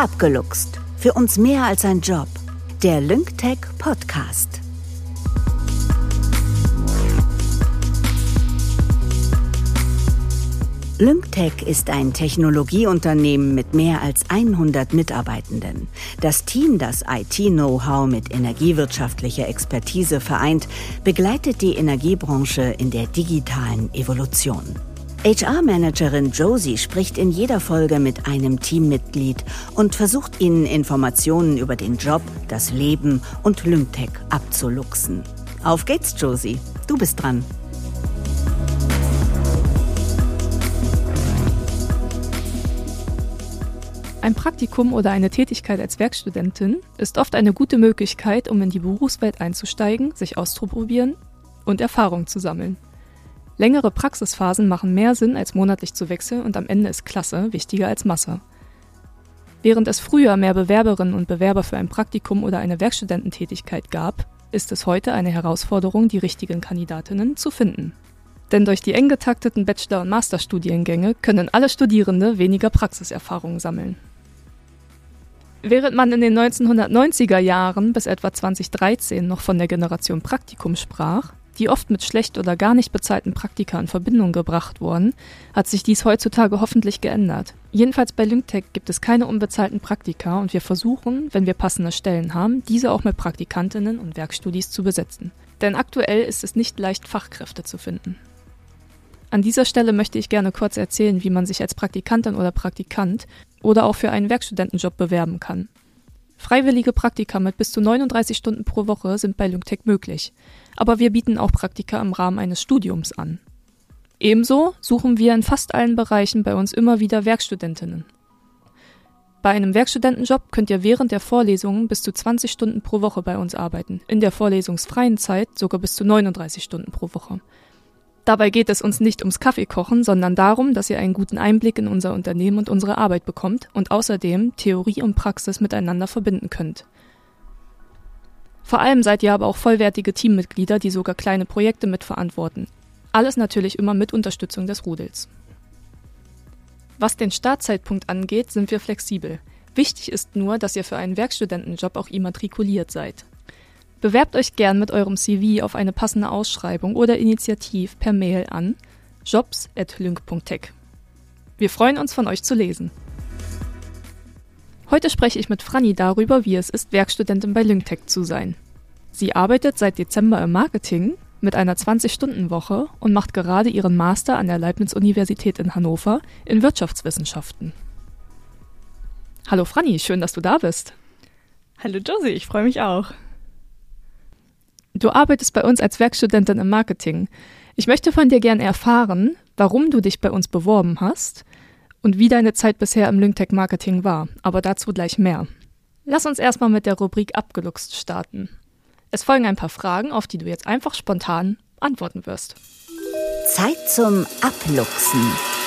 Abgeluchst. Für uns mehr als ein Job. Der LyncTech Podcast. LyncTech ist ein Technologieunternehmen mit mehr als 100 Mitarbeitenden. Das Team, das IT-Know-how mit energiewirtschaftlicher Expertise vereint, begleitet die Energiebranche in der digitalen Evolution. HR-Managerin Josie spricht in jeder Folge mit einem Teammitglied und versucht ihnen Informationen über den Job, das Leben und LyncTech abzuluxen. Auf geht's, Josie. Du bist dran. Ein Praktikum oder eine Tätigkeit als Werkstudentin ist oft eine gute Möglichkeit, um in die Berufswelt einzusteigen, sich auszuprobieren und Erfahrung zu sammeln. Längere Praxisphasen machen mehr Sinn, als monatlich zu wechseln und am Ende ist Klasse wichtiger als Masse. Während es früher mehr Bewerberinnen und Bewerber für ein Praktikum oder eine Werkstudententätigkeit gab, ist es heute eine Herausforderung, die richtigen Kandidatinnen zu finden. Denn durch die eng getakteten Bachelor- und Masterstudiengänge können alle Studierende weniger Praxiserfahrung sammeln. Während man in den 1990er Jahren bis etwa 2013 noch von der Generation Praktikum sprach, die oft mit schlecht oder gar nicht bezahlten Praktika in Verbindung gebracht wurden, hat sich dies heutzutage hoffentlich geändert. Jedenfalls bei LyncTech gibt es keine unbezahlten Praktika und wir versuchen, wenn wir passende Stellen haben, diese auch mit Praktikantinnen und Werkstudis zu besetzen. Denn aktuell ist es nicht leicht, Fachkräfte zu finden. An dieser Stelle möchte ich gerne kurz erzählen, wie man sich als Praktikantin oder Praktikant oder auch für einen Werkstudentenjob bewerben kann. Freiwillige Praktika mit bis zu 39 Stunden pro Woche sind bei LyncTech möglich, aber wir bieten auch Praktika im Rahmen eines Studiums an. Ebenso suchen wir in fast allen Bereichen bei uns immer wieder Werkstudentinnen. Bei einem Werkstudentenjob könnt ihr während der Vorlesungen bis zu 20 Stunden pro Woche bei uns arbeiten, in der vorlesungsfreien Zeit sogar bis zu 39 Stunden pro Woche. Dabei geht es uns nicht ums Kaffeekochen, sondern darum, dass ihr einen guten Einblick in unser Unternehmen und unsere Arbeit bekommt und außerdem Theorie und Praxis miteinander verbinden könnt. Vor allem seid ihr aber auch vollwertige Teammitglieder, die sogar kleine Projekte mitverantworten. Alles natürlich immer mit Unterstützung des Rudels. Was den Startzeitpunkt angeht, sind wir flexibel. Wichtig ist nur, dass ihr für einen Werkstudentenjob auch immatrikuliert seid. Bewerbt euch gern mit eurem CV auf eine passende Ausschreibung oder Initiativ per Mail an jobs.lync.tech. Wir freuen uns, von euch zu lesen. Heute spreche ich mit Franny darüber, wie es ist, Werkstudentin bei LyncTech zu sein. Sie arbeitet seit Dezember im Marketing mit einer 20-Stunden-Woche und macht gerade ihren Master an der Leibniz-Universität in Hannover in Wirtschaftswissenschaften. Hallo Franny, schön, dass du da bist. Hallo Josie, ich freue mich auch. Du arbeitest bei uns als Werkstudentin im Marketing. Ich möchte von dir gerne erfahren, warum du dich bei uns beworben hast und wie deine Zeit bisher im Lyngtech Marketing war, aber dazu gleich mehr. Lass uns erstmal mit der Rubrik Abgeluchst starten. Es folgen ein paar Fragen, auf die du jetzt einfach spontan antworten wirst. Zeit zum Abluchsen.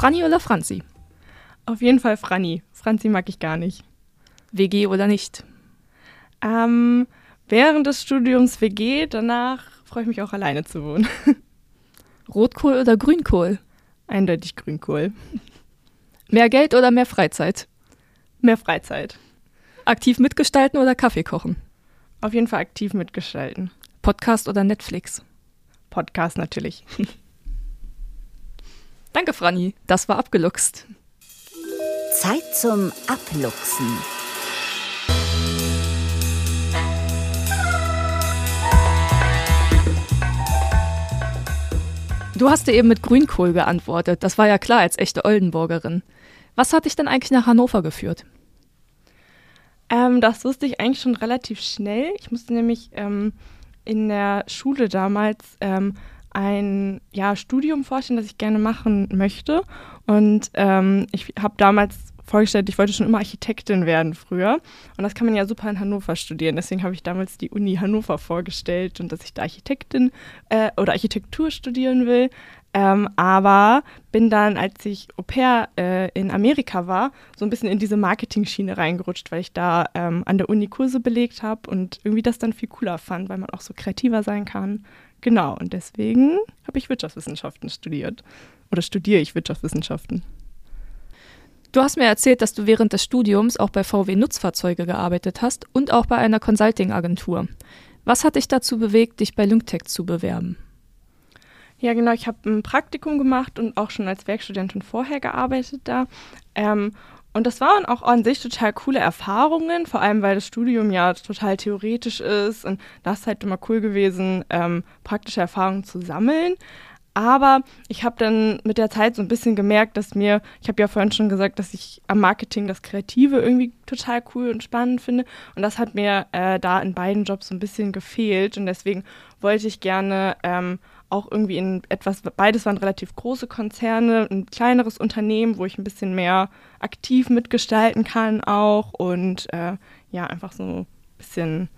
Franny oder Franzi? Auf jeden Fall Franny. Franzi mag ich gar nicht. WG oder nicht? Ähm, während des Studiums WG, danach freue ich mich auch alleine zu wohnen. Rotkohl oder Grünkohl? Eindeutig Grünkohl. Mehr Geld oder mehr Freizeit? Mehr Freizeit. Aktiv mitgestalten oder Kaffee kochen? Auf jeden Fall aktiv mitgestalten. Podcast oder Netflix? Podcast natürlich. Danke, Franny. Das war abgeluchst. Zeit zum Abluchsen. Du hast dir eben mit Grünkohl geantwortet. Das war ja klar als echte Oldenburgerin. Was hat dich denn eigentlich nach Hannover geführt? Ähm, das wusste ich eigentlich schon relativ schnell. Ich musste nämlich ähm, in der Schule damals ähm, ein ja, Studium vorstellen, das ich gerne machen möchte. Und ähm, ich habe damals vorgestellt, ich wollte schon immer Architektin werden früher. Und das kann man ja super in Hannover studieren. Deswegen habe ich damals die Uni Hannover vorgestellt und dass ich da Architektin äh, oder Architektur studieren will. Ähm, aber bin dann, als ich Au pair äh, in Amerika war, so ein bisschen in diese Marketing-Schiene reingerutscht, weil ich da ähm, an der Uni Kurse belegt habe und irgendwie das dann viel cooler fand, weil man auch so kreativer sein kann. Genau, und deswegen habe ich Wirtschaftswissenschaften studiert. Oder studiere ich Wirtschaftswissenschaften. Du hast mir erzählt, dass du während des Studiums auch bei VW Nutzfahrzeuge gearbeitet hast und auch bei einer Consulting-Agentur. Was hat dich dazu bewegt, dich bei LyncTech zu bewerben? Ja, genau. Ich habe ein Praktikum gemacht und auch schon als Werkstudentin vorher gearbeitet da. Ähm, und das waren auch an sich total coole Erfahrungen, vor allem weil das Studium ja total theoretisch ist und das ist halt immer cool gewesen, ähm, praktische Erfahrungen zu sammeln. Aber ich habe dann mit der Zeit so ein bisschen gemerkt, dass mir, ich habe ja vorhin schon gesagt, dass ich am Marketing das Kreative irgendwie total cool und spannend finde. Und das hat mir äh, da in beiden Jobs so ein bisschen gefehlt. Und deswegen wollte ich gerne ähm, auch irgendwie in etwas, beides waren relativ große Konzerne, ein kleineres Unternehmen, wo ich ein bisschen mehr aktiv mitgestalten kann auch und äh, ja, einfach so ein bisschen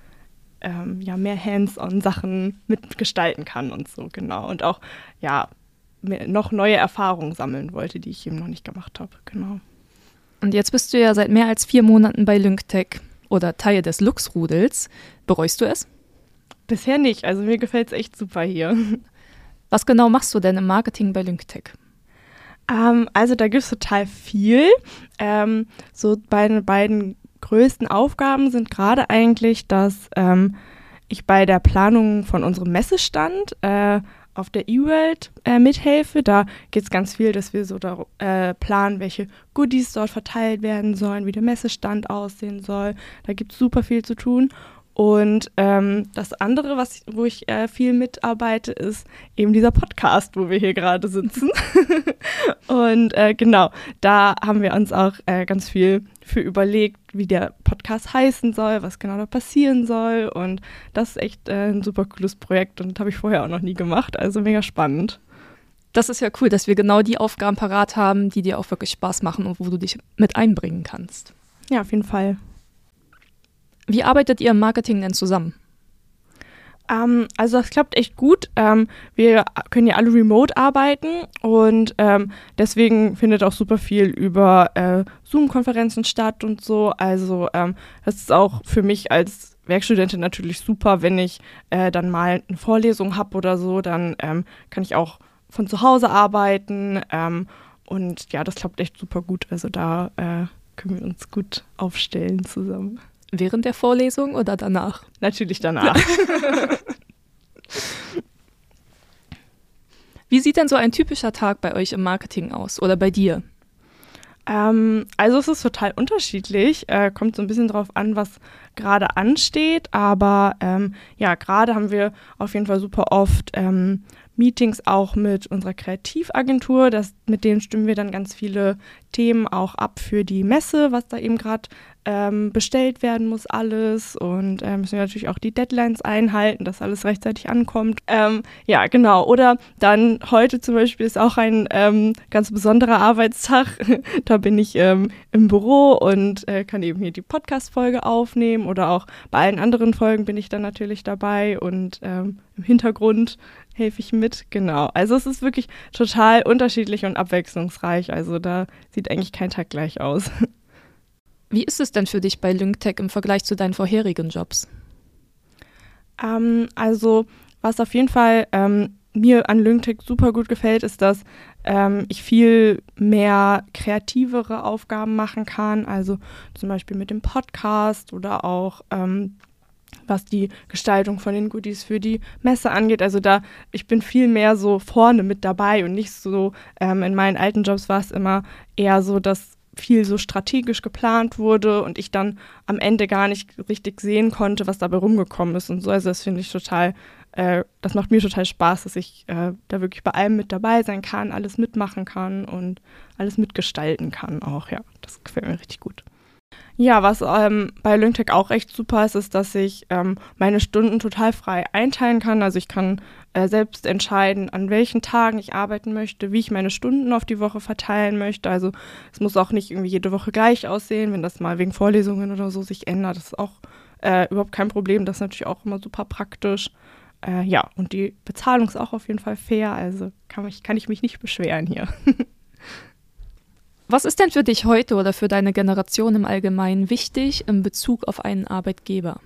ähm, ja, mehr Hands-on-Sachen mitgestalten kann und so, genau. Und auch, ja, noch neue Erfahrungen sammeln wollte, die ich eben noch nicht gemacht habe, genau. Und jetzt bist du ja seit mehr als vier Monaten bei LyncTech oder Teil des Lux-Rudels. Bereust du es? Bisher nicht, also mir gefällt es echt super hier. Was genau machst du denn im Marketing bei LyncTech? Ähm, also da gibt es total viel. Ähm, so meine beiden größten Aufgaben sind gerade eigentlich, dass ähm, ich bei der Planung von unserem Messestand äh, auf der E-World äh, mithelfe. Da geht es ganz viel, dass wir so da, äh, planen, welche Goodies dort verteilt werden sollen, wie der Messestand aussehen soll. Da gibt es super viel zu tun. Und ähm, das andere, was, wo ich äh, viel mitarbeite, ist eben dieser Podcast, wo wir hier gerade sitzen. und äh, genau, da haben wir uns auch äh, ganz viel für überlegt, wie der Podcast heißen soll, was genau da passieren soll. Und das ist echt äh, ein super cooles Projekt und habe ich vorher auch noch nie gemacht. Also mega spannend. Das ist ja cool, dass wir genau die Aufgaben parat haben, die dir auch wirklich Spaß machen und wo du dich mit einbringen kannst. Ja, auf jeden Fall. Wie arbeitet ihr im Marketing denn zusammen? Ähm, also das klappt echt gut. Ähm, wir können ja alle remote arbeiten und ähm, deswegen findet auch super viel über äh, Zoom-Konferenzen statt und so. Also ähm, das ist auch für mich als Werkstudentin natürlich super, wenn ich äh, dann mal eine Vorlesung habe oder so, dann ähm, kann ich auch von zu Hause arbeiten ähm, und ja, das klappt echt super gut. Also da äh, können wir uns gut aufstellen zusammen. Während der Vorlesung oder danach? Natürlich danach. Wie sieht denn so ein typischer Tag bei euch im Marketing aus oder bei dir? Ähm, also es ist total unterschiedlich, äh, kommt so ein bisschen drauf an, was gerade ansteht, aber ähm, ja, gerade haben wir auf jeden Fall super oft ähm, Meetings auch mit unserer Kreativagentur, das, mit denen stimmen wir dann ganz viele Themen auch ab für die Messe, was da eben gerade ähm, bestellt werden muss alles und äh, müssen wir natürlich auch die Deadlines einhalten, dass alles rechtzeitig ankommt. Ähm, ja, genau. Oder dann heute zum Beispiel ist auch ein ähm, ganz besonderer Arbeitstag. da bin ich ähm, im Büro und äh, kann eben hier die Podcast-Folge aufnehmen oder auch bei allen anderen Folgen bin ich dann natürlich dabei und ähm, im Hintergrund helfe ich mit. Genau. Also es ist wirklich total unterschiedlich und abwechslungsreich. Also da sieht eigentlich kein Tag gleich aus. Wie ist es denn für dich bei LyncTech im Vergleich zu deinen vorherigen Jobs? Ähm, also, was auf jeden Fall ähm, mir an LyncTech super gut gefällt, ist, dass ähm, ich viel mehr kreativere Aufgaben machen kann. Also zum Beispiel mit dem Podcast oder auch ähm, was die Gestaltung von den Goodies für die Messe angeht. Also da, ich bin viel mehr so vorne mit dabei und nicht so, ähm, in meinen alten Jobs war es immer eher so, dass viel so strategisch geplant wurde und ich dann am Ende gar nicht richtig sehen konnte, was dabei rumgekommen ist und so. Also das finde ich total, äh, das macht mir total Spaß, dass ich äh, da wirklich bei allem mit dabei sein kann, alles mitmachen kann und alles mitgestalten kann auch. Ja, das gefällt mir richtig gut. Ja, was ähm, bei LyncTech auch echt super ist, ist, dass ich ähm, meine Stunden total frei einteilen kann. Also ich kann äh, selbst entscheiden, an welchen Tagen ich arbeiten möchte, wie ich meine Stunden auf die Woche verteilen möchte. Also es muss auch nicht irgendwie jede Woche gleich aussehen, wenn das mal wegen Vorlesungen oder so sich ändert. Das ist auch äh, überhaupt kein Problem. Das ist natürlich auch immer super praktisch. Äh, ja, und die Bezahlung ist auch auf jeden Fall fair. Also kann, mich, kann ich mich nicht beschweren hier. Was ist denn für dich heute oder für deine Generation im Allgemeinen wichtig in Bezug auf einen Arbeitgeber?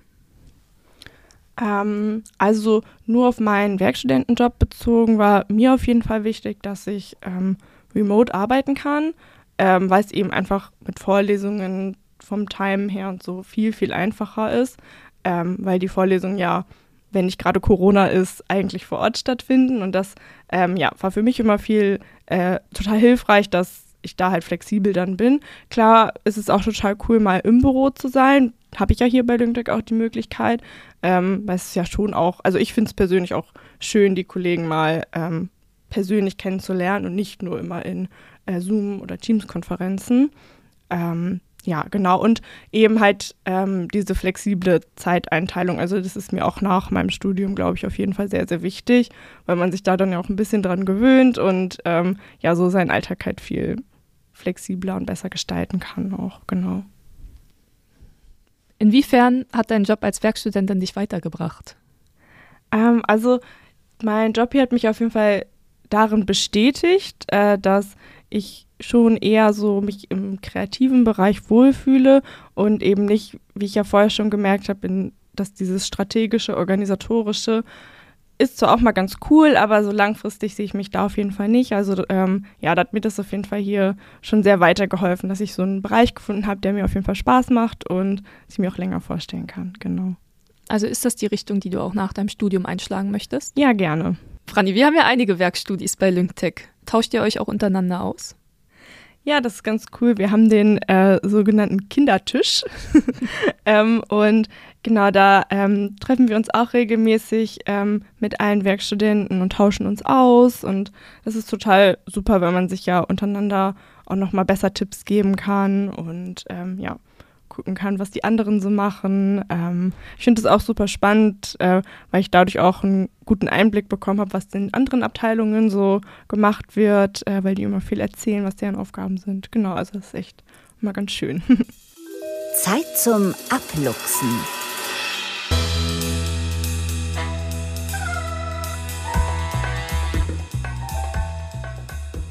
Ähm, also nur auf meinen Werkstudentenjob bezogen war mir auf jeden Fall wichtig, dass ich ähm, remote arbeiten kann, ähm, weil es eben einfach mit Vorlesungen vom Time her und so viel, viel einfacher ist, ähm, weil die Vorlesungen ja, wenn nicht gerade Corona ist, eigentlich vor Ort stattfinden. Und das ähm, ja, war für mich immer viel äh, total hilfreich, dass ich da halt flexibel dann bin. Klar ist es auch total cool, mal im Büro zu sein. Habe ich ja hier bei LinkedIn auch die Möglichkeit. Ähm, weil es ist ja schon auch, also ich finde es persönlich auch schön, die Kollegen mal ähm, persönlich kennenzulernen und nicht nur immer in äh, Zoom- oder Teams-Konferenzen. Ähm, ja, genau. Und eben halt ähm, diese flexible Zeiteinteilung. Also das ist mir auch nach meinem Studium, glaube ich, auf jeden Fall sehr, sehr wichtig, weil man sich da dann ja auch ein bisschen dran gewöhnt und ähm, ja, so seinen Alltag halt viel flexibler und besser gestalten kann auch, genau. Inwiefern hat dein Job als Werkstudentin dich weitergebracht? Ähm, also mein Job hier hat mich auf jeden Fall darin bestätigt, äh, dass ich schon eher so mich im kreativen Bereich wohlfühle und eben nicht, wie ich ja vorher schon gemerkt habe, dass dieses strategische, organisatorische ist zwar auch mal ganz cool, aber so langfristig sehe ich mich da auf jeden Fall nicht. Also ähm, ja, da hat mir das auf jeden Fall hier schon sehr weitergeholfen, dass ich so einen Bereich gefunden habe, der mir auf jeden Fall Spaß macht und ich mir auch länger vorstellen kann. Genau. Also ist das die Richtung, die du auch nach deinem Studium einschlagen möchtest? Ja, gerne. Franny, wir haben ja einige Werkstudis bei LyncTech. Tauscht ihr euch auch untereinander aus? Ja, das ist ganz cool. Wir haben den äh, sogenannten Kindertisch. ähm, und genau da ähm, treffen wir uns auch regelmäßig ähm, mit allen Werkstudenten und tauschen uns aus. Und das ist total super, wenn man sich ja untereinander auch nochmal besser Tipps geben kann. Und ähm, ja, gucken kann, was die anderen so machen. Ähm, ich finde es auch super spannend, äh, weil ich dadurch auch einen guten Einblick bekommen habe, was in anderen Abteilungen so gemacht wird, äh, weil die immer viel erzählen, was deren Aufgaben sind. Genau, also das ist echt immer ganz schön. Zeit zum Abluchsen.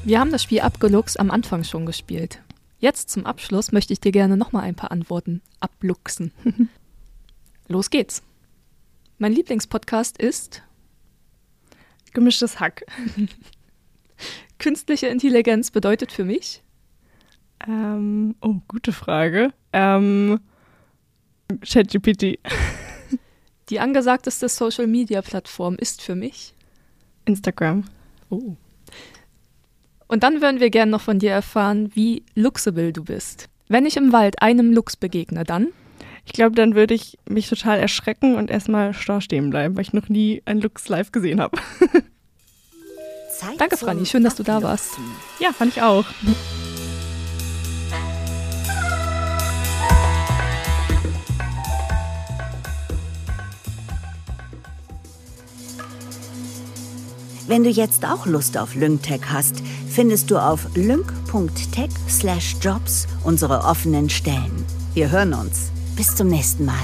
Wir haben das Spiel Abgelux am Anfang schon gespielt. Jetzt zum Abschluss möchte ich dir gerne nochmal ein paar Antworten abluchsen. Los geht's. Mein Lieblingspodcast ist Gemischtes Hack. Künstliche Intelligenz bedeutet für mich? Ähm, oh, gute Frage. Ähm, ChatGPT. Die angesagteste Social-Media-Plattform ist für mich? Instagram. Oh. Und dann würden wir gerne noch von dir erfahren, wie luxable du bist. Wenn ich im Wald einem Luchs begegne, dann? Ich glaube, dann würde ich mich total erschrecken und erstmal starr stehen bleiben, weil ich noch nie einen Luchs live gesehen habe. Danke, Franny. Schön, dass du da warst. Ja, fand ich auch. Wenn du jetzt auch Lust auf LyncTech hast, findest du auf lync.tech/jobs unsere offenen Stellen. Wir hören uns. Bis zum nächsten Mal.